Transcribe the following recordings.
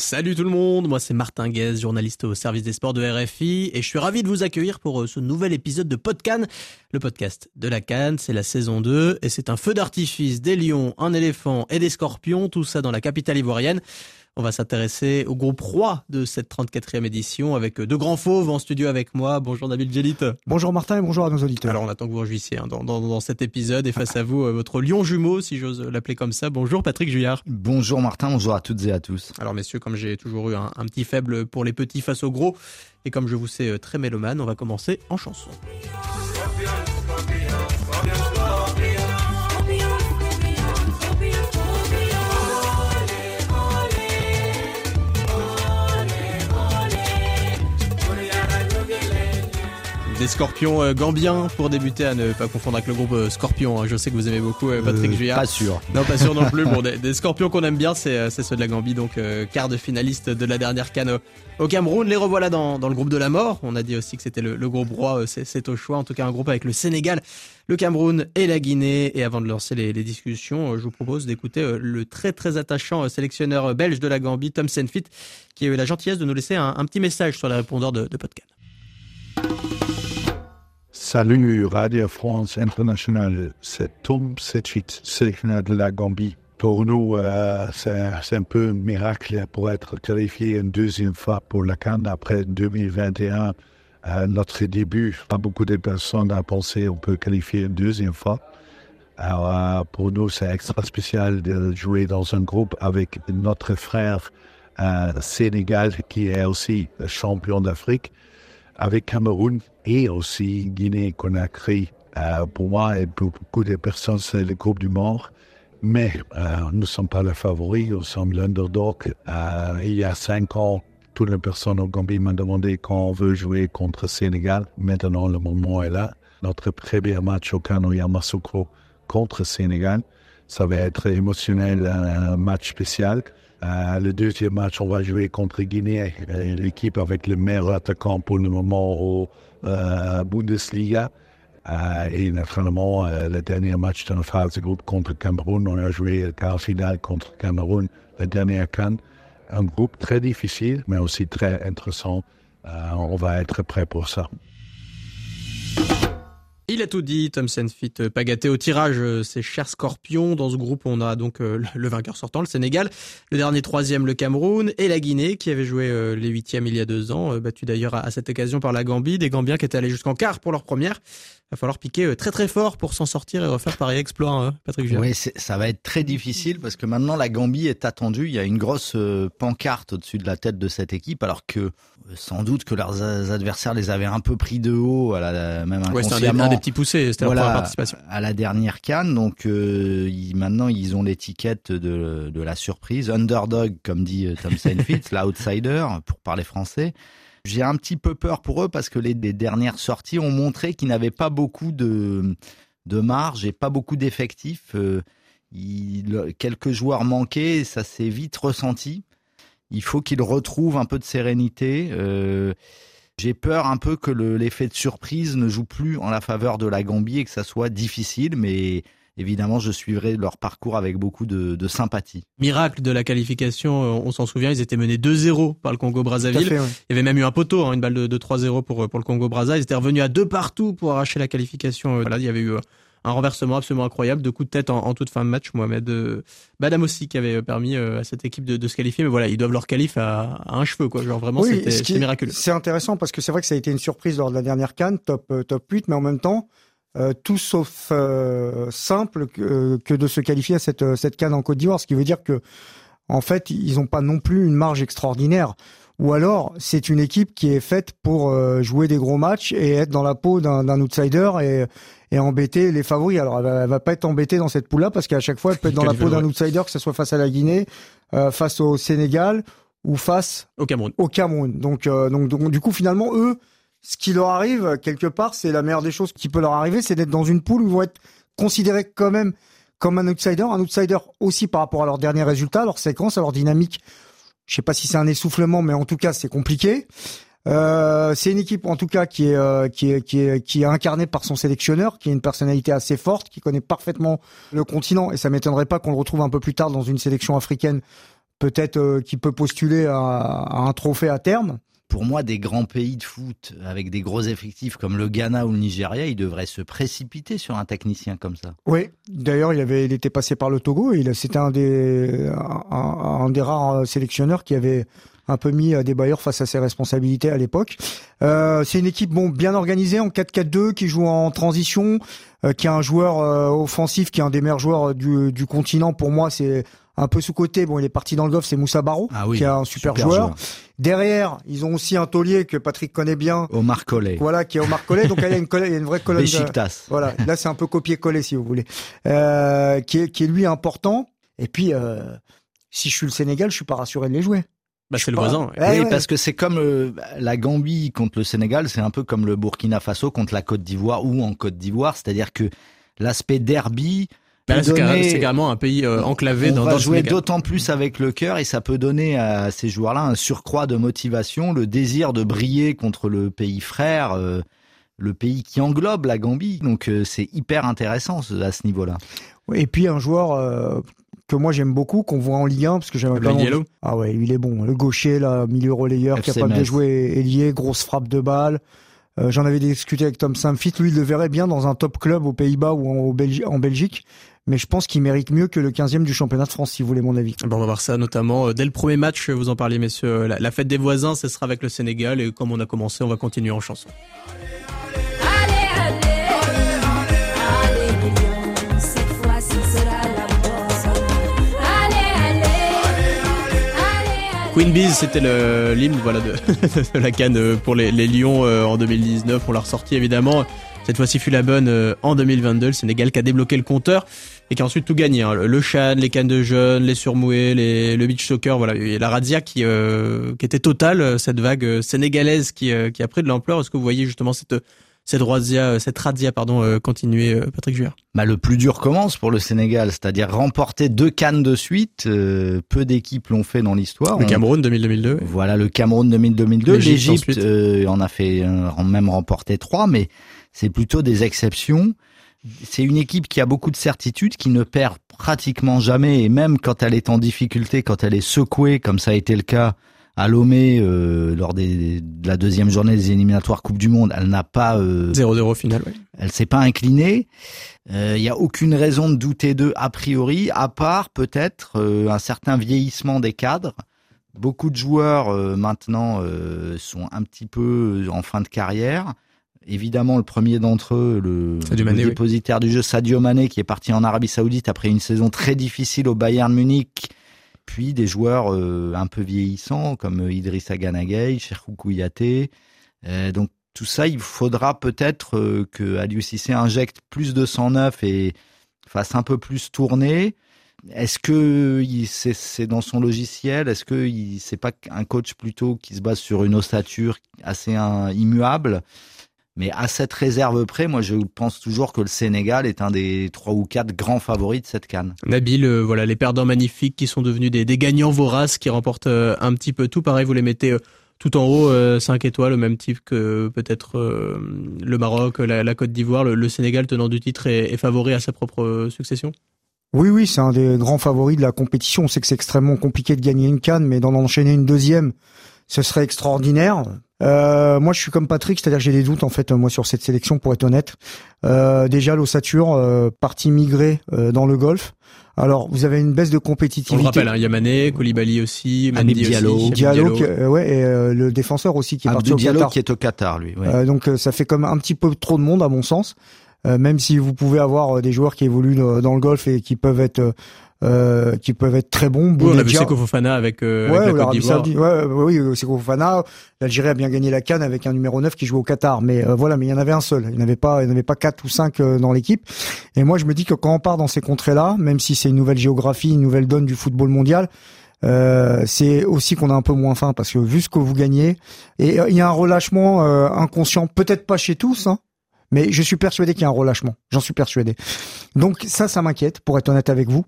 Salut tout le monde, moi c'est Martin Guez, journaliste au service des sports de RFI et je suis ravi de vous accueillir pour euh, ce nouvel épisode de Podcan, le podcast de la Cannes, c'est la saison 2 et c'est un feu d'artifice, des lions, un éléphant et des scorpions, tout ça dans la capitale ivoirienne. On va s'intéresser au groupe roi de cette 34e édition avec deux grands fauves en studio avec moi. Bonjour David Gélit. Bonjour Martin et bonjour à nos auditeurs. Alors on attend que vous rejoissiez hein, dans, dans, dans, cet épisode et face à vous euh, votre lion jumeau, si j'ose l'appeler comme ça. Bonjour Patrick Juillard. Bonjour Martin, bonjour à toutes et à tous. Alors messieurs, comme j'ai toujours eu un, un petit faible pour les petits face aux gros et comme je vous sais euh, très mélomane, on va commencer en chanson. Des scorpions euh, gambiens pour débuter à ne pas confondre avec le groupe euh, Scorpion. Hein. Je sais que vous aimez beaucoup euh, Patrick Juillard. Pas sûr. Non, pas sûr non plus. Bon, des, des scorpions qu'on aime bien, c'est ceux de la Gambie, donc quart de finaliste de la dernière canne au Cameroun. Les revoilà dans, dans le groupe de la mort. On a dit aussi que c'était le, le, groupe roi, c'est au choix. En tout cas, un groupe avec le Sénégal, le Cameroun et la Guinée. Et avant de lancer les, les discussions, je vous propose d'écouter le très très attachant sélectionneur belge de la Gambie, Tom Senfit, qui a eu la gentillesse de nous laisser un, un petit message sur les répondeurs de, de podcast. Salut Radio France International, c'est Tom Setchit, sélectionneur de la Gambie. Pour nous, euh, c'est un peu un miracle pour être qualifié une deuxième fois pour la Cannes après 2021. Euh, notre début, pas beaucoup de personnes ont pensé qu'on peut qualifier une deuxième fois. Alors, euh, pour nous, c'est extra spécial de jouer dans un groupe avec notre frère Sénégal, qui est aussi champion d'Afrique avec Cameroun et aussi Guinée-Conakry. Euh, pour moi et pour beaucoup de personnes, c'est le groupe du mort. Mais euh, nous ne sommes pas les favoris, nous sommes l'underdog. Euh, il y a cinq ans, toutes les personnes au Gambie m'ont demandé quand on veut jouer contre Sénégal. Maintenant, le moment est là. Notre premier match au Kano Yamasoko contre Sénégal, ça va être émotionnel, un match spécial. Euh, le deuxième match, on va jouer contre Guinée, l'équipe avec le meilleur attaquant pour le moment au euh, Bundesliga. Euh, et naturellement, euh, le dernier match de notre phase de groupe contre Cameroun, on a joué le quart final contre Cameroun, le dernier Cannes. Un groupe très difficile, mais aussi très intéressant. on va être prêt pour ça. Il a tout dit, Tom Senfit, pas gâté au tirage, ses chers scorpions. Dans ce groupe, on a donc euh, le vainqueur sortant, le Sénégal, le dernier troisième, le Cameroun, et la Guinée, qui avait joué euh, les huitièmes il y a deux ans, euh, battu d'ailleurs à, cette occasion par la Gambie, des Gambiens qui étaient allés jusqu'en quart pour leur première. Il va falloir piquer très très fort pour s'en sortir et refaire pareil exploit, hein, Patrick Gérard. Oui, ça va être très difficile parce que maintenant la Gambie est attendue. Il y a une grosse pancarte au-dessus de la tête de cette équipe, alors que sans doute que leurs adversaires les avaient un peu pris de haut, à la, même inconsciemment. Petits poussés, c'était voilà, leur première participation. À la dernière canne, donc euh, ils, maintenant ils ont l'étiquette de, de la surprise, underdog comme dit Tom Seinfeld, l'outsider pour parler français. J'ai un petit peu peur pour eux parce que les, les dernières sorties ont montré qu'ils n'avaient pas beaucoup de, de marge et pas beaucoup d'effectifs. Euh, il, quelques joueurs manqués, ça s'est vite ressenti. Il faut qu'ils retrouvent un peu de sérénité. Euh, j'ai peur un peu que l'effet de surprise ne joue plus en la faveur de la Gambie et que ça soit difficile, mais évidemment, je suivrai leur parcours avec beaucoup de, de sympathie. Miracle de la qualification, euh, on s'en souvient, ils étaient menés 2-0 par le Congo-Brazzaville. Ouais. Il y avait même eu un poteau, hein, une balle de, de 3-0 pour, pour le Congo-Brazza. Ils étaient revenus à deux partout pour arracher la qualification. Voilà, il y avait eu un renversement absolument incroyable, de coups de tête en, en toute fin de match. Mohamed euh, Badam aussi qui avait permis euh, à cette équipe de, de, se qualifier, mais voilà, ils doivent leur qualif à, à un cheveu, quoi. Genre vraiment, oui, c'était miraculeux. C'est intéressant parce que c'est vrai que ça a été une surprise lors de la dernière canne, top euh, top 8, mais en même temps. Euh, tout sauf euh, simple que, que, de se qualifier à cette, cette canne en Côte d'Ivoire, ce qui veut dire que en fait ils n'ont pas non plus une marge extraordinaire. Ou alors c'est une équipe qui est faite pour euh, jouer des gros matchs et être dans la peau d'un outsider et, et embêter les favoris. Alors elle va, elle va pas être embêtée dans cette poule-là parce qu'à chaque fois elle peut être dans la peau d'un outsider, que ce soit face à la Guinée, euh, face au Sénégal ou face au Cameroun. Au Cameroun. Donc, euh, donc, donc du coup finalement eux ce qui leur arrive, quelque part, c'est la meilleure des choses qui peut leur arriver, c'est d'être dans une poule où ils vont être considérés quand même comme un outsider, un outsider aussi par rapport à leurs derniers résultats, leur séquence, à leur dynamique. Je sais pas si c'est un essoufflement, mais en tout cas, c'est compliqué. Euh, c'est une équipe en tout cas qui est, euh, qui est qui est qui est incarnée par son sélectionneur, qui a une personnalité assez forte, qui connaît parfaitement le continent. Et ça m'étonnerait pas qu'on le retrouve un peu plus tard dans une sélection africaine peut-être qui peut postuler à, un trophée à terme. Pour moi, des grands pays de foot avec des gros effectifs comme le Ghana ou le Nigeria, ils devraient se précipiter sur un technicien comme ça. Oui, d'ailleurs, il avait, il était passé par le Togo. Et c'était un des, un, des rares sélectionneurs qui avait un peu mis des bailleurs face à ses responsabilités à l'époque. Euh, c'est une équipe bon bien organisée en 4-4-2 qui joue en transition, euh, qui a un joueur euh, offensif qui est un des meilleurs joueurs du, du continent. Pour moi, c'est un peu sous côté. Bon, il est parti dans le golf, c'est Moussa Barro, ah qui est un super, joueur. Derrière, ils ont aussi un taulier que Patrick connaît bien. Omar Collet. Voilà, qui est Omar Collet. Donc il y a une, il y a une vraie colonne. De, voilà, là c'est un peu copier-coller si vous voulez. Euh, qui est qui est lui important. Et puis, euh, si je suis le Sénégal, je suis pas rassuré de les jouer. Bah, c'est le voisin. oui, parce que c'est comme euh, la Gambie contre le Sénégal, c'est un peu comme le Burkina Faso contre la Côte d'Ivoire ou en Côte d'Ivoire, c'est-à-dire que l'aspect derby, bah c'est carrément un pays euh, enclavé on dans, va dans jouer d'autant plus avec le cœur et ça peut donner à ces joueurs-là un surcroît de motivation, le désir de briller contre le pays frère, euh, le pays qui englobe la Gambie. Donc euh, c'est hyper intéressant à ce niveau-là. et puis un joueur que moi j'aime beaucoup, qu'on voit en Ligue 1, parce que j'aime pas. Ah ouais, lui il est bon. Le gaucher, là, milieu relayeur, capable de jouer ailier, grosse frappe de balle. J'en avais discuté avec Tom Samfit. Lui, il le verrait bien dans un top club aux Pays-Bas ou en Belgique mais je pense qu'il mérite mieux que le 15e du championnat de France, si vous voulez mon avis. Bon, on va voir ça notamment euh, dès le premier match, vous en parliez messieurs, la, fête des voisins, ce sera avec le Sénégal, et comme on a commencé, on va continuer en chanson. Queen Bees, c'était l'hymne voilà, de, la canne euh, pour les, les Lions euh, en 2019. On l'a ressorti évidemment. Cette fois-ci fut la bonne euh, en 2022. Le Sénégal qui a débloqué le compteur et qui a ensuite tout gagné. Hein. Le Chan, les cannes de jeunes, les surmoués, les, le beach soccer, voilà. Et la razzia qui, euh, était totale, euh, cette vague sénégalaise qui, qui a pris de l'ampleur. Est-ce que vous voyez justement cette cette razzia, cette razzia pardon, continuer, Patrick Juard bah, Le plus dur commence pour le Sénégal, c'est-à-dire remporter deux cannes de suite. peu d'équipes l'ont fait dans l'histoire. Le Cameroun 2002. Voilà, le Cameroun 2002. L'Égypte en a fait même remporté trois, mais c'est plutôt des exceptions. C'est une équipe qui a beaucoup de certitudes, qui ne perd pratiquement jamais, et même quand elle est en difficulté, quand elle est secouée, comme ça a été le cas à Lomé euh, lors des, de la deuxième journée des éliminatoires Coupe du Monde, elle n'a pas 0-0 euh, final. Oui. Elle s'est pas inclinée. Il euh, n'y a aucune raison de douter d'eux a priori, à part peut-être un certain vieillissement des cadres. Beaucoup de joueurs maintenant sont un petit peu en fin de carrière. Évidemment, le premier d'entre eux, le, dépositaire du jeu, Sadio Mané, qui est parti en Arabie Saoudite après une saison très difficile au Bayern Munich. Puis des joueurs euh, un peu vieillissants comme euh, Idrissa Ganagay, Cherkou Kouyaté. Euh, donc tout ça, il faudra peut-être que Aliou Cissé injecte plus de sang neuf et fasse un peu plus tourner. Est-ce que c'est dans son logiciel? Est-ce que c'est pas un coach plutôt qui se base sur une ossature assez immuable? Mais à cette réserve près, moi, je pense toujours que le Sénégal est un des trois ou quatre grands favoris de cette canne. Nabil, euh, voilà, les perdants magnifiques qui sont devenus des, gagnants voraces, qui remportent euh, un petit peu tout. Pareil, vous les mettez euh, tout en haut, 5 étoiles, au même type que peut-être le Maroc, la, Côte d'Ivoire. Le, Sénégal, tenant du titre, est, est favori à sa propre succession oui, oui, c'est un des grands favoris de la compétition. On sait que c'est extrêmement compliqué de gagner une canne, mais d'en enchaîner une deuxième, ce serait extraordinaire. Euh, moi, je suis comme Patrick, c'est-à-dire que j'ai des doutes en fait moi sur cette sélection pour être honnête. Euh, déjà l'ossature, euh, partie migrée euh, dans le golf. Alors, vous avez une baisse de compétitivité. On le rappelle, hein, Yamané, Koulibaly aussi, Mendy Diallo, aussi, Diallo, Qui, euh, ouais, et euh, le défenseur aussi qui est parti au Diallo qui est au Qatar, lui. Ouais. donc, ça fait comme un petit peu trop de monde à mon sens. même si vous pouvez avoir des joueurs qui évoluent dans le golf et qui peuvent être euh, qui peuvent être très bons. Oui, on a vu Seko Fofana avec, euh, ouais, la Côte d'Ivoire. Ouais, oui, Seko Fofana. L'Algérie a bien gagné la canne avec un numéro 9 qui joue au Qatar. Mais euh, voilà, mais il y en avait un seul. Il n'y avait pas, il n'y avait pas quatre ou cinq euh, dans l'équipe. Et moi, je me dis que quand on part dans ces contrées-là, même si c'est une nouvelle géographie, une nouvelle donne du football mondial, euh, c'est aussi qu'on a un peu moins faim parce que vu ce que vous gagnez, et il y a un relâchement inconscient, peut-être pas chez tous, hein, mais je suis persuadé qu'il y a un relâchement. J'en suis persuadé. Donc ça, ça m'inquiète, pour être honnête avec vous.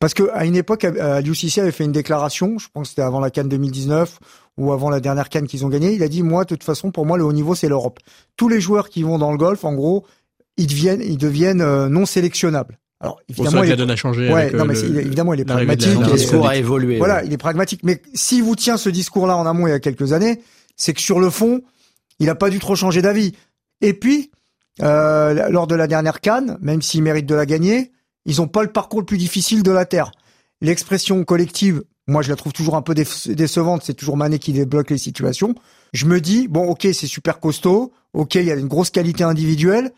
Parce que à une époque, Aliou Cissé avait fait une déclaration, je pense que c'était avant la Cannes 2019 ou avant la dernière Cannes qu'ils ont gagnée. Il a dit moi, de toute façon, pour moi, le haut niveau, c'est l'Europe. Tous les joueurs qui vont dans le golf, en gros, ils deviennent, ils deviennent euh, non sélectionnables. Alors évidemment, il, a changé. Ouais, non, mais évidemment, il est pragmatique. Le discours a évolué. Voilà, il est pragmatique. Mais si vous tient ce discours-là en amont il y a quelques années, c'est que sur le fond, il n'a pas dû trop changer d'avis. Et puis, euh, lors de la dernière canne, même s'ils méritent de la gagner, ils n'ont pas le parcours le plus difficile de la terre. L'expression collective, moi je la trouve toujours un peu décevante. C'est toujours Mané qui débloque les situations. Je me dis bon, ok, c'est super costaud. Ok, il y a une grosse qualité individuelle,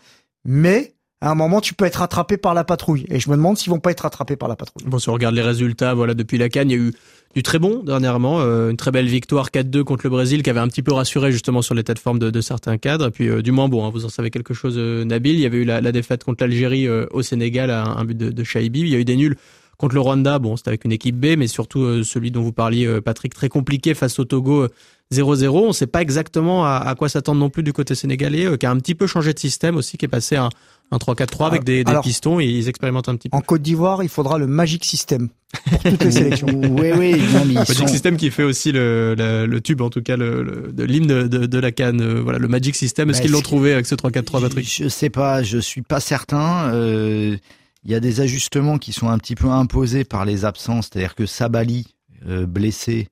mais à un moment, tu peux être rattrapé par la patrouille. Et je me demande s'ils vont pas être rattrapés par la patrouille. Bon, si on regarde les résultats, voilà, depuis la Cannes, il y a eu du très bon dernièrement, euh, une très belle victoire 4-2 contre le Brésil qui avait un petit peu rassuré justement sur l'état de forme de, certains cadres. Et puis euh, du moins bon, hein, vous en savez quelque chose, euh, Nabil. Il y avait eu la, défaite contre l'Algérie au Sénégal à un, but de, de. Il y a eu des nuls contre le Rwanda. Bon, c'était avec une équipe B, mais surtout celui dont vous parliez, Patrick, très compliqué face au Togo. 0-0, on ne sait pas exactement à, à quoi s'attendre non plus du côté sénégalais, qui a un petit peu changé de système aussi, qui est passé à un 3-4-3 avec des, des pistons et ils expérimentent un petit peu. En Côte d'Ivoire, il faudra le Magic System pour toutes les sélections. oui, oui. le Magic System qui fait aussi le, le, tube, en tout cas, le, de l'hymne de, de, la canne. Euh, voilà, le Magic System. Est-ce bah, qu'ils l'ont trouvé avec ce 3-4-3, Patrick? Je sais pas, je suis pas certain. Euh, il y a des ajustements qui sont un petit peu imposés par les absences, c'est-à-dire que Sabali, euh, blessé,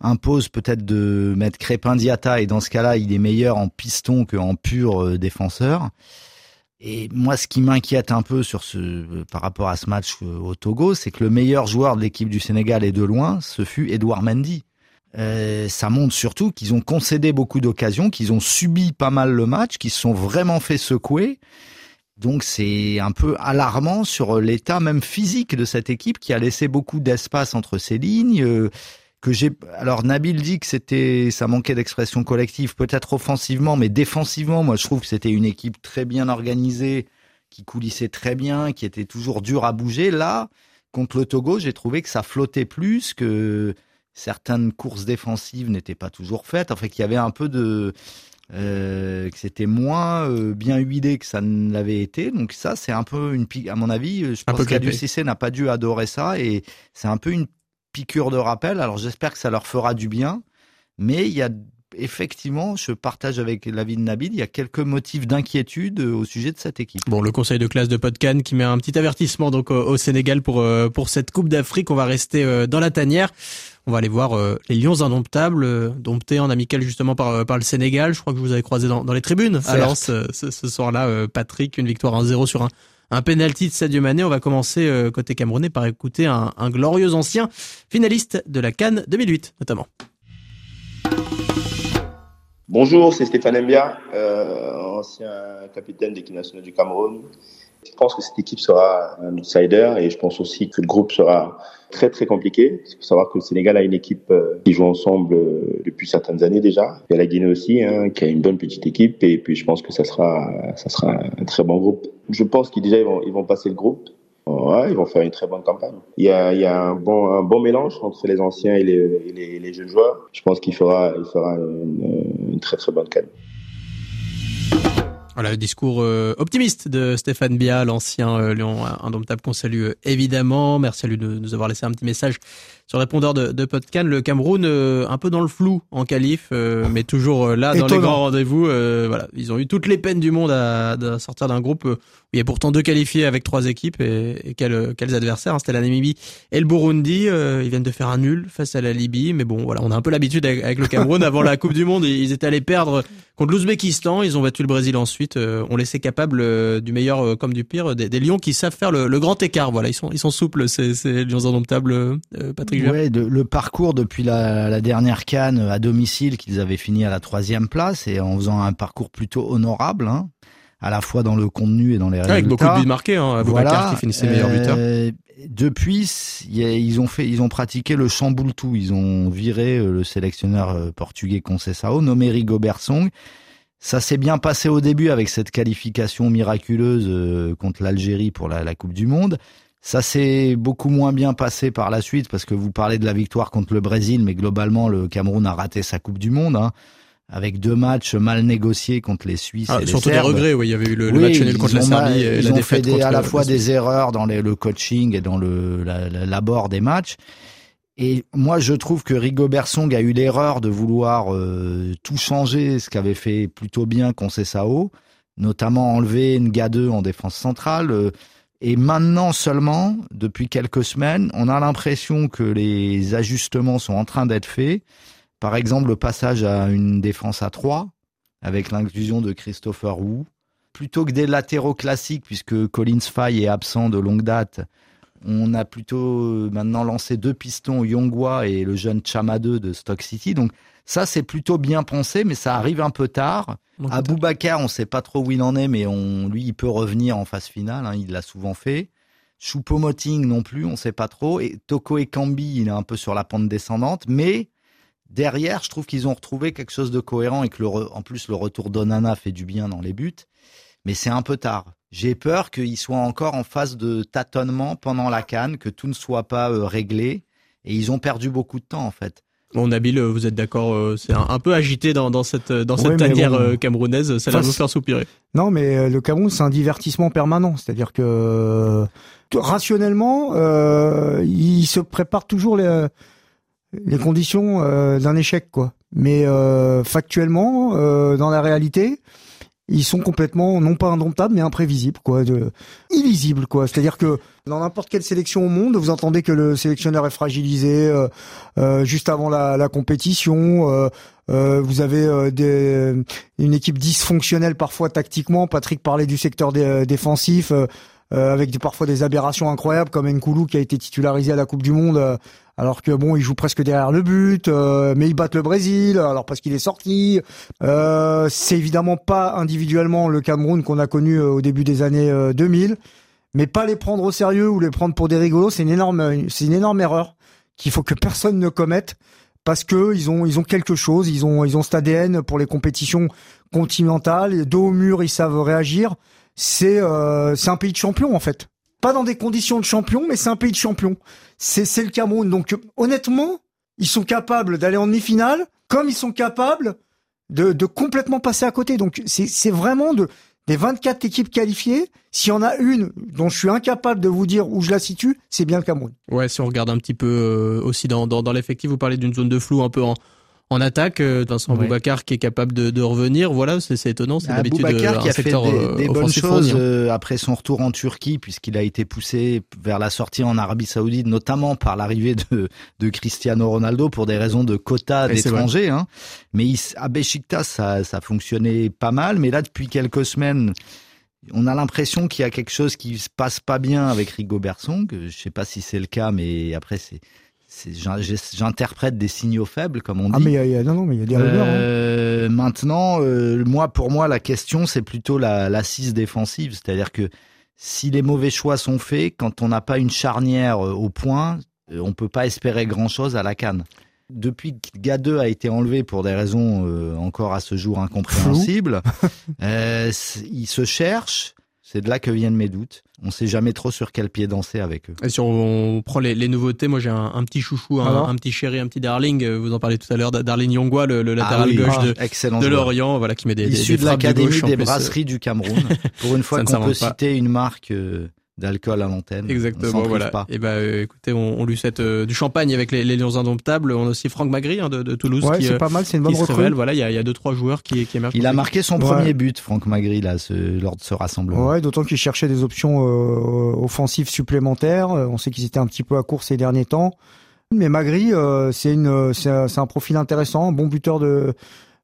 impose peut-être de mettre Crépin Diata et dans ce cas-là, il est meilleur en piston qu'en pur défenseur. Et moi, ce qui m'inquiète un peu sur ce, par rapport à ce match euh, au Togo, c'est que le meilleur joueur de l'équipe du Sénégal et de loin, ce fut Edouard Mendy. Euh, ça montre surtout qu'ils ont concédé beaucoup d'occasions, qu'ils ont subi pas mal le match, qu'ils se sont vraiment fait secouer. Donc c'est un peu alarmant sur l'état même physique de cette équipe qui a laissé beaucoup d'espace entre ses lignes. Euh, que j'ai. Alors Nabil dit que c'était, ça manquait d'expression collective, peut-être offensivement, mais défensivement, moi je trouve que c'était une équipe très bien organisée, qui coulissait très bien, qui était toujours dur à bouger. Là, contre le Togo, j'ai trouvé que ça flottait plus, que certaines courses défensives n'étaient pas toujours faites. Enfin, qu'il y avait un peu de euh, que c'était moins euh, bien huilé que ça ne l'avait été. Donc ça, c'est un peu une pique. À mon avis, je pense que Cissé n'a pas dû adorer ça et c'est un peu une piqûre de rappel. Alors j'espère que ça leur fera du bien. Mais il y a effectivement, je partage avec David de Nabil, il y a quelques motifs d'inquiétude au sujet de cette équipe. Bon, le conseil de classe de Podcan qui met un petit avertissement donc au, Sénégal pour euh, pour cette Coupe d'Afrique. On va rester euh, dans la tanière. On va aller voir euh, les Lions indomptables, domptés en amical justement par par le Sénégal. Je crois que vous avez croisé dans, dans les tribunes Alors ce, ce soir-là. Patrick, une victoire 1-0 sur un un penalty de Sadio Mané. On va commencer euh, côté camerounais par écouter un, glorieux ancien finaliste de la Cannes 2008 notamment. Bonjour, c'est Stéphane Mbia, euh, ancien capitaine d'équipe nationale du Cameroun. Je pense que cette équipe sera un outsider et je pense aussi que le groupe sera très très compliqué. Il faut savoir que le Sénégal a une équipe euh, qui joue ensemble euh, depuis certaines années déjà. Il y a la Guinée aussi, hein, qui a une bonne petite équipe. Et puis je pense que ça sera, ça sera un très bon groupe. Je pense qu'ils déjà ils vont, ils vont passer le groupe. Ils vont faire une très bonne campagne. Il y a, un bon, mélange entre les anciens et les, jeunes joueurs. Je pense qu'il fera, une, très très bonne canne. Voilà le discours euh, optimiste de Stéphane Bia, l'ancien euh, Lion indomptable qu'on salue euh, évidemment. Merci à lui de nous avoir laissé un petit message sur le répondeur de, de Podcan. Le Cameroun un peu dans le flou en qualif, mais toujours là dans les grands rendez-vous. voilà, ils ont eu toutes les peines du monde à, à sortir d'un groupe où il y a pourtant deux qualifiés avec trois équipes et, et quels, quels adversaires. Hein. C'était la Namibie et le Burundi. ils viennent de faire un nul face à la Libye, mais bon voilà, on a un peu l'habitude avec, avec, le Cameroun. Avant la Coupe du Monde, ils étaient allés perdre contre l'Ouzbékistan. Ils ont battu le Brésil ensuite. Euh, on laissait capable euh, du meilleur euh, comme du pire des, lions qui savent faire le, grand écart. Voilà, ils sont ils sont souples ces, ces lions indomptables. Patrick. Ouais, le parcours depuis la, dernière canne à domicile qu'ils avaient fini à la troisième place et en faisant un parcours plutôt honorable. Hein, à la fois dans le contenu et dans les résultats. avec beaucoup de buts marqués, hein, voilà, qui finissait meilleur buteur. depuis, ils ont fait, ils ont pratiqué le chamboule-tout. Ils ont viré le sélectionneur portugais Conceição, nommé Rigobert Song, ça s'est bien passé au début avec cette qualification miraculeuse euh, contre l'Algérie pour la, Coupe du Monde. Ça s'est beaucoup moins bien passé par la suite parce que vous parlez de la victoire contre le Brésil, mais globalement le Cameroun a raté sa Coupe du Monde. Hein, avec deux matchs mal négociés contre les Suisses ah, et les surtout des regrets, oui, il y avait eu le, match nul contre la Serbie et ils ont fait à la fois des erreurs dans le coaching et dans le l'abord des matchs. Et moi, je trouve que Rigobert Song a eu l'erreur de vouloir euh, tout changer, ce qu'avait fait plutôt bien Concessao, notamment enlever Nga2 en défense centrale. Euh, Et maintenant seulement, depuis quelques semaines, on a l'impression que les ajustements sont en train d'être faits. Par exemple, le passage à une défense à 3, avec l'inclusion de Christopher Wu. Plutôt que des latéraux classiques, puisque Collins Fay est absent de longue date, on a plutôt euh, maintenant lancé deux pistons, Yongwa et le jeune Chama 2 de Stock City. Donc ça, c'est plutôt bien pensé, mais ça arrive un peu tard. Aboubacar, on ne sait pas trop où il en est, mais on, lui, il peut revenir en phase finale. Hein, il l'a souvent fait. Choupo-Moting non plus, on ne sait pas trop. Et Toko Kambi, il est un peu sur la pente descendante, mais derrière, je trouve qu'ils ont retrouvé quelque chose de cohérent et que le en plus le retour d'Onana fait du bien dans les buts. Mais c'est un peu tard. J'ai peur qu'ils soient encore en phase de tâtonnement pendant la canne, que tout ne soit pas euh, réglé. Et ils ont perdu beaucoup de temps en fait. Bon, Nabil, vous êtes d'accord euh, C'est un, peu agité dans, dans cette dans cette tanière euh, camerounaise. Ça va nous faire soupirer. Non, mais le Cameroun, c'est un divertissement permanent. C'est-à-dire que rationnellement, euh, il se prépare toujours les, les conditions d'un échec, quoi. Mais factuellement, dans la réalité, ils sont complètement non pas indomptables mais imprévisibles quoi de illisibles quoi c'est-à-dire que dans n'importe quelle sélection au monde vous entendez que le sélectionneur est fragilisé euh, euh, juste avant la, compétition euh, euh vous avez euh, des, une équipe dysfonctionnelle parfois tactiquement Patrick parlait du secteur défensif avec des, parfois des aberrations incroyables comme Nkoulou qui a été titularisé à la Coupe du Monde alors que bon, ils jouent presque derrière le but, euh, mais ils battent le Brésil, alors parce qu'il est sorti. Euh, c'est évidemment pas individuellement le Cameroun qu'on a connu euh, au début des années 2000, mais pas les prendre au sérieux ou les prendre pour des rigolos, c'est une énorme, c'est une énorme erreur qu'il faut que personne ne commette parce que ils ont ils ont quelque chose, ils ont ils ont cet ADN pour les compétitions continentales, dos au mur, ils savent réagir. C'est c'est un pays de champions en fait pas dans des conditions de champion, mais c'est un pays de champion. C'est c'est le Cameroun. Donc honnêtement, ils sont capables d'aller en demi-finale, comme ils sont capables de, de complètement passer à côté. Donc c'est c'est vraiment de des 24 équipes qualifiées, s'il y en a une dont je suis incapable de vous dire où je la situe, c'est bien le Cameroun. Ouais, si on regarde un petit peu euh, aussi dans, dans, dans l'effectif, vous parlez d'une zone de flou un peu en, en attaque, euh, Vincent ouais. Boubacar qui est capable de, de revenir, voilà, c'est étonnant. C'est d'habitude Boubacar euh, qui a fait des, euh, des bonnes choses après son retour en Turquie, puisqu'il a été poussé vers la sortie en Arabie Saoudite, notamment par l'arrivée de, de Cristiano Ronaldo pour des raisons de quotas d'étrangers. Hein. Mais il, à Besiktas, ça, ça fonctionnait pas mal, mais là depuis quelques semaines. On a l'impression qu'il y a quelque chose qui se passe pas bien avec Rigo Bersong. Je sais pas si c'est le cas, mais après c'est j'interprète des signaux faibles, comme on ah, dit. Ah, mais il y a, non, non, mais il y a des. Hein. Euh, Maintenant, euh, moi, pour moi, la question, c'est plutôt la l'assise défensive. C'est-à-dire que si les mauvais choix sont faits, quand on n'a pas une charnière euh, au point, euh, on peut pas espérer grand-chose à la canne. Depuis que Ga2 a été enlevé pour des raisons euh, encore à ce jour incompréhensibles, euh, il se cherche. C'est de là que viennent mes doutes. On sait jamais trop sur quel pied danser avec eux. Et si on, prend les, les, nouveautés, moi j'ai un, un, petit chouchou, un, un, petit chéri, un petit darling. euh, Vous en parlez tout à l'heure, Darling Yongwa, le, le latéral ah oui, gauche ah, de, excellent de. Lorient, voilà qui met des, Issu des, de frappes l'académie des brasseries du Cameroun. Pour une fois ne qu'on peut pas. citer une marque euh, d'alcool à l'antenne. Exactement, voilà. Pas. Et ben, euh, écoutez, on, on lui souhaite euh, du champagne avec les, les Lions Indomptables. On a aussi Franck Magri hein, de, de Toulouse Ouais, c'est euh, pas mal, c'est une bonne recrue. révèle. Voilà, il y a, il y a deux trois joueurs qui, qui émergent. Il a marqué son Ouais. premier but, Franck Magri, là, ce, lors de ce rassemblement. Ouais, d'autant qu'ils cherchaient des options euh, offensives supplémentaires. On sait qu'ils étaient un petit peu à court ces derniers temps. Mais Magri, euh, c'est une, c'est un, c'est un profil intéressant, un bon buteur de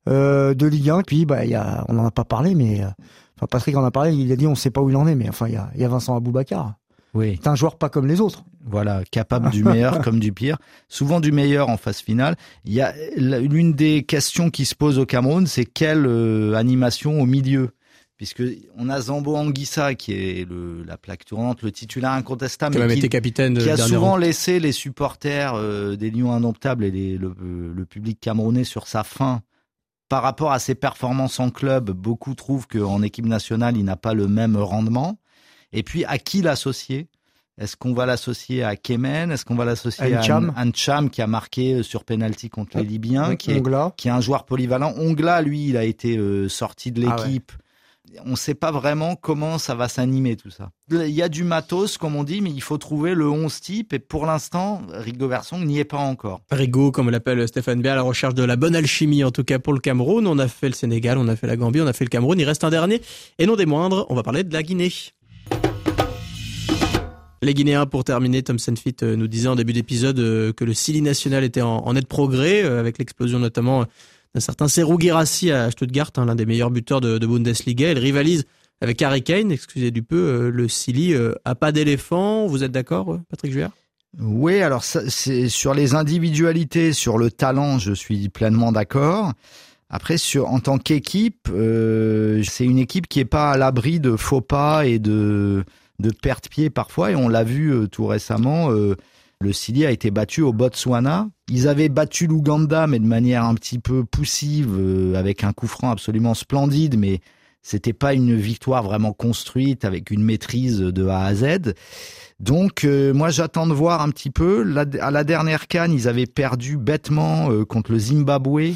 euh, de Ligue 1. Puis, bah, il y a, on en a pas parlé, mais euh, enfin Patrick en a parlé. Il a dit, on sait pas où il en est, mais enfin, il y a, il y a Vincent Aboubacar. Oui. C'est un joueur pas comme les autres. Voilà, capable du meilleur comme du pire. Souvent du meilleur en phase finale. Il y a l'une des questions qui se pose au Cameroun, c'est quelle euh, animation au milieu? Puisque on a Zambo Anguissa qui est le, la plaque tournante, le titulaire incontestable, qui a mais même qui, été capitaine de qui a souvent laissé les supporters euh, des Lions Indomptables et les- le, le public camerounais sur sa faim. Par rapport à ses performances en club, beaucoup trouvent qu'en équipe nationale, il n'a pas le même rendement. Et puis, à qui l'associer? Est-ce qu'on va l'associer à Kemen? Est-ce qu'on va l'associer à Ncham. Ancham qui a marqué euh, sur penalty contre les Libyens, qui est, Ongla. qui est un joueur polyvalent. Ongla, lui, il a été euh, sorti de Ah ouais. On ne sait pas vraiment comment ça va s'animer tout ça. Il y a du matos, comme on dit, mais il faut trouver le 11 type. Et pour l'instant, Rigo Versong n'y est pas encore. Rigaud, comme l'appelle Stéphane Bé, à la recherche de la bonne alchimie, en tout cas pour le Cameroun. On a fait le Sénégal, on a fait la Gambie, on a fait le Cameroun. Il reste un dernier, et non des moindres, on va parler de la Guinée. Les Guinéens, pour terminer, Tom Senfit nous disait en début d'épisode que le Sili national était en, net progrès, avec l'explosion notamment d'un certain Serou Girassi à Stuttgart, hein, l'un des meilleurs buteurs de, de Bundesliga. Il rivalise avec Harry Kane, excusez du peu, le Sili a pas d'éléphant. Vous êtes d'accord, Patrick Juillard? Oui, alors c'est sur les individualités, sur le talent, je suis pleinement d'accord. Après, sur en tant qu'équipe, euh, c'est une équipe qui est pas à l'abri de faux pas et de de perte pied parfois. Et on l'a vu euh, tout récemment. Euh, le Sili a été battu au Botswana. Ils avaient battu l'Ouganda, mais de manière un petit peu poussive, avec un coup franc absolument splendide, mais c'était pas une victoire vraiment construite avec une maîtrise de A à Z. Donc euh, moi j'attends de voir un petit peu. à la dernière canne, ils avaient perdu bêtement euh, contre le Zimbabwe,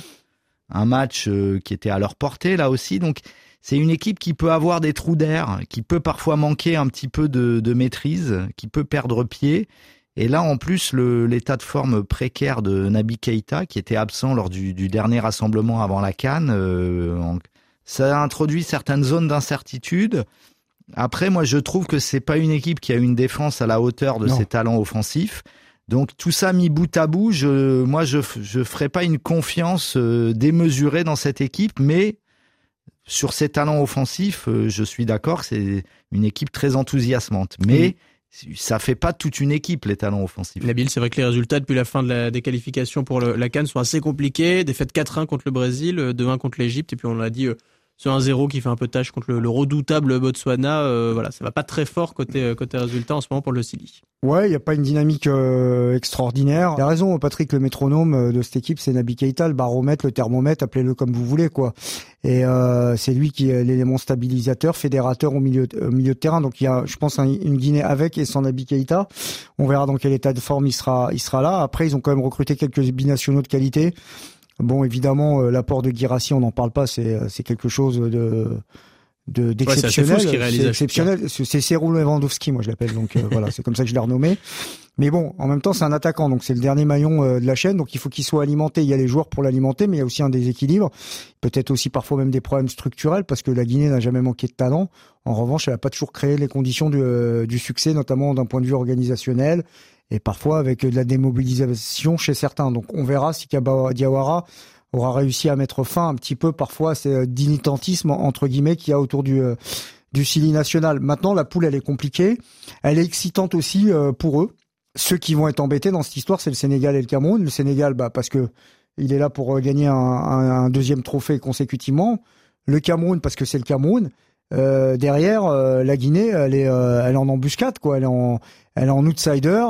un match euh, qui était à leur portée là aussi. Donc c'est une équipe qui peut avoir des trous d'air, qui peut parfois manquer un petit peu de, maîtrise, qui peut perdre pied. Et là, en plus, l'état de forme précaire de Nabi Keita, qui était absent lors du, dernier rassemblement avant la Cannes, ça a introduit certaines zones d'incertitude. Après, moi, je trouve que c'est pas une équipe qui a une défense à la hauteur de ses talents offensifs. Donc tout ça mis bout à bout, je, moi je je ferai pas une confiance euh, démesurée dans cette équipe, mais sur ses talents offensifs, euh, je suis d'accord, c'est une équipe très enthousiasmante. Mais ça fait pas toute une équipe les talents offensifs. Nabil, c'est vrai que les résultats depuis la fin des qualifications pour la Cannes sont assez compliqués. Défaite 4-1 contre le Brésil, 2-1 contre l'Égypte, et puis on l'a dit. Euh, ce 1-0 qui fait un peu tâche contre le, redoutable Botswana, euh, voilà, ça va pas très fort côté euh, côté résultat en ce moment pour le Sili. Ouais, il y a pas une dynamique euh, extraordinaire. Il a raison, Patrick, le métronome de cette équipe, c'est Nabi Keita, le baromètre, le thermomètre, appelez-le comme vous voulez, quoi. Et c'est lui qui est l'élément stabilisateur, fédérateur au milieu au milieu de terrain. Donc il y a, je pense, une Guinée avec et sans Nabi Keita. On verra dans quel état de forme il sera il sera là. Après, ils ont quand même recruté quelques binationaux de qualité. Bon, évidemment, euh, l'apport de Girassi, on n'en parle pas, c'est euh, c'est quelque chose de de d'exceptionnel. c'est exceptionnel. C'est Cyril Lewandowski, moi je l'appelle. Donc euh, voilà, c'est comme ça que je l'ai renommé. Mais bon, en même temps, c'est un attaquant, donc c'est le dernier maillon de la chaîne, donc il faut qu'il soit alimenté. Il y a les joueurs pour l'alimenter, mais il y a aussi un déséquilibre, peut-être aussi parfois même des problèmes structurels, parce que la Guinée n'a jamais manqué de talent. En revanche, elle n'a pas toujours créé les conditions du, du succès, notamment d'un point de vue organisationnel et parfois avec de la démobilisation chez certains. Donc on verra si Diawara aura réussi à mettre fin un petit peu parfois à ce dilettantisme entre guillemets qu'il y a autour du euh, du Sili national. Maintenant la poule elle est compliquée, elle est excitante aussi euh, pour eux. Ceux qui vont être embêtés dans cette histoire, c'est le Sénégal et le Cameroun. Le Sénégal, bah parce que il est là pour euh, gagner un, un deuxième trophée consécutivement. Le Cameroun parce que c'est le Cameroun. Euh, derrière, euh, la Guinée, elle est, euh, elle est en embuscade, quoi. Elle est en, elle est en outsider.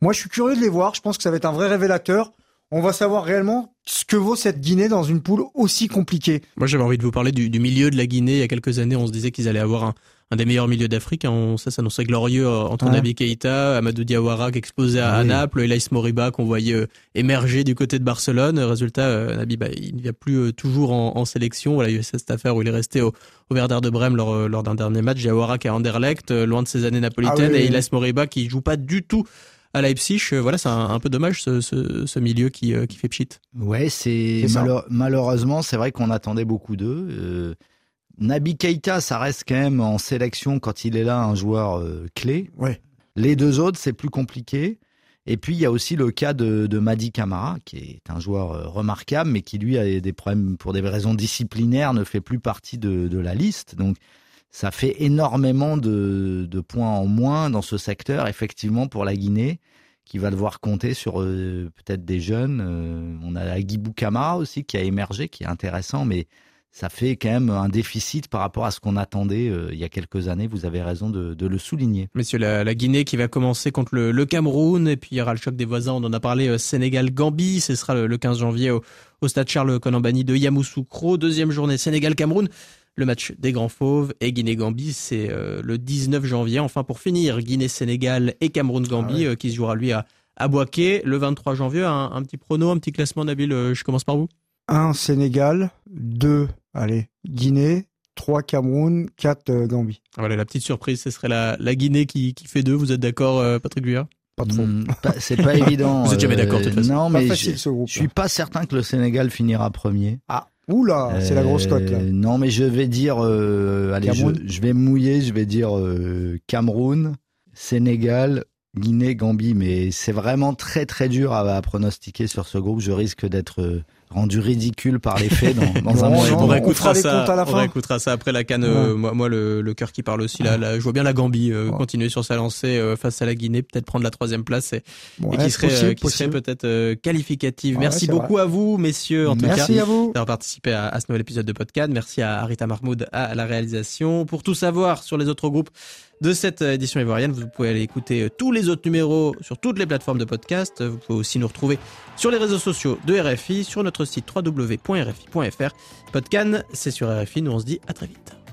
moi, je suis curieux de les voir. Je pense que ça va être un vrai révélateur. On va savoir réellement ce que vaut cette Guinée dans une poule aussi compliquée. Moi, j'avais envie de vous parler du, du, milieu de la Guinée. Il y a quelques années, on se disait qu'ils allaient avoir un, un des meilleurs milieux d'Afrique. Hein. On, ça s'annonçait glorieux euh, entre Nabi Keita, Amadou Diawara qui explosait à, Naples, Elias Moriba qu'on voyait euh, émerger du côté de Barcelone. Résultat, euh, Nabi, bah, il ne vient plus toujours en, sélection. Voilà, il y a eu cette affaire où il est resté au, au Werder de Brême lors, lors d'un dernier match. Diawara qui est à Anderlecht, loin de ses années napolitaines, ah et Elias Moriba qui joue pas du tout à Leipzig. Voilà, c'est un, peu dommage ce, ce, ce milieu qui, qui fait pchit. Ouais, c'est malheureusement, c'est vrai qu'on attendait beaucoup d'eux. Nabi Keita, ça reste quand même en sélection quand il est là un joueur euh, clé. Ouais. Les deux autres, c'est plus compliqué. Et puis il y a aussi le cas de, de Madi Camara, qui est un joueur euh, remarquable, mais qui lui a des problèmes pour des raisons disciplinaires, ne fait plus partie de, de la liste. Donc ça fait énormément de, points en moins dans ce secteur, effectivement, pour la Guinée, qui va devoir compter sur euh, peut-être des jeunes. on a Agibou Camara aussi qui a émergé, qui est intéressant, mais ça fait quand même un déficit par rapport à ce qu'on attendait euh, il y a quelques années. Vous avez raison de, le souligner. Messieurs, la, Guinée qui va commencer contre le, Cameroun et puis il y aura le choc des voisins. On en a parlé. Euh, Sénégal-Gambie, ce sera le, 15 janvier au, au, stade Charles Konambani de Yamoussoukro. Deuxième journée Sénégal-Cameroun. Le match des Grands Fauves et Guinée-Gambie, c'est euh, le 19 janvier. Enfin, pour finir, Guinée-Sénégal et Cameroun-Gambie ah qui se jouera lui à, à Boaké le 23 janvier. Un, un, petit prono, un petit classement, Nabil. Je commence par vous. 1 Sénégal, 2 Allez, Guinée, 3 Cameroun, 4 euh, Gambie. Voilà, la petite surprise, ce serait la, la Guinée qui, qui fait deux. Vous êtes d'accord, euh, Patrick Guyard pas trop. Hmm, c'est pas évident. Vous êtes jamais d'accord, de toute façon. Non, mais je, je suis pas certain que le Sénégal finira premier. Ah, oula, c'est la grosse cote là. Euh, non, mais je vais dire, allez, je, je, vais mouiller, je vais dire Cameroun. Sénégal, Guinée, Gambie, mais c'est vraiment très très dur à, pronostiquer sur ce groupe. Je risque d'être euh, rendu ridicule par les faits dans, dans un moment. On, réécoutera ça. On ça après la canne. Euh, moi, moi, le, le cœur qui parle aussi. Là, je vois bien la Gambie euh, continuer sur sa lancée face à la Guinée, peut-être prendre la troisième place et, qui serait, qui serait peut-être qualificative. Merci beaucoup à vous, messieurs, en tout cas, d'avoir participé à, à, ce nouvel épisode de podcast. Merci à Arita Mahmoud à la réalisation. Pour tout savoir sur les autres groupes de cette édition ivoirienne. Vous pouvez aller écouter euh, tous les autres numéros sur toutes les plateformes de podcast. Vous pouvez aussi nous retrouver sur les réseaux sociaux de RFI, sur notre site www.rfi.fr. Podcan, c'est sur RFI. Nous, on se dit à très vite.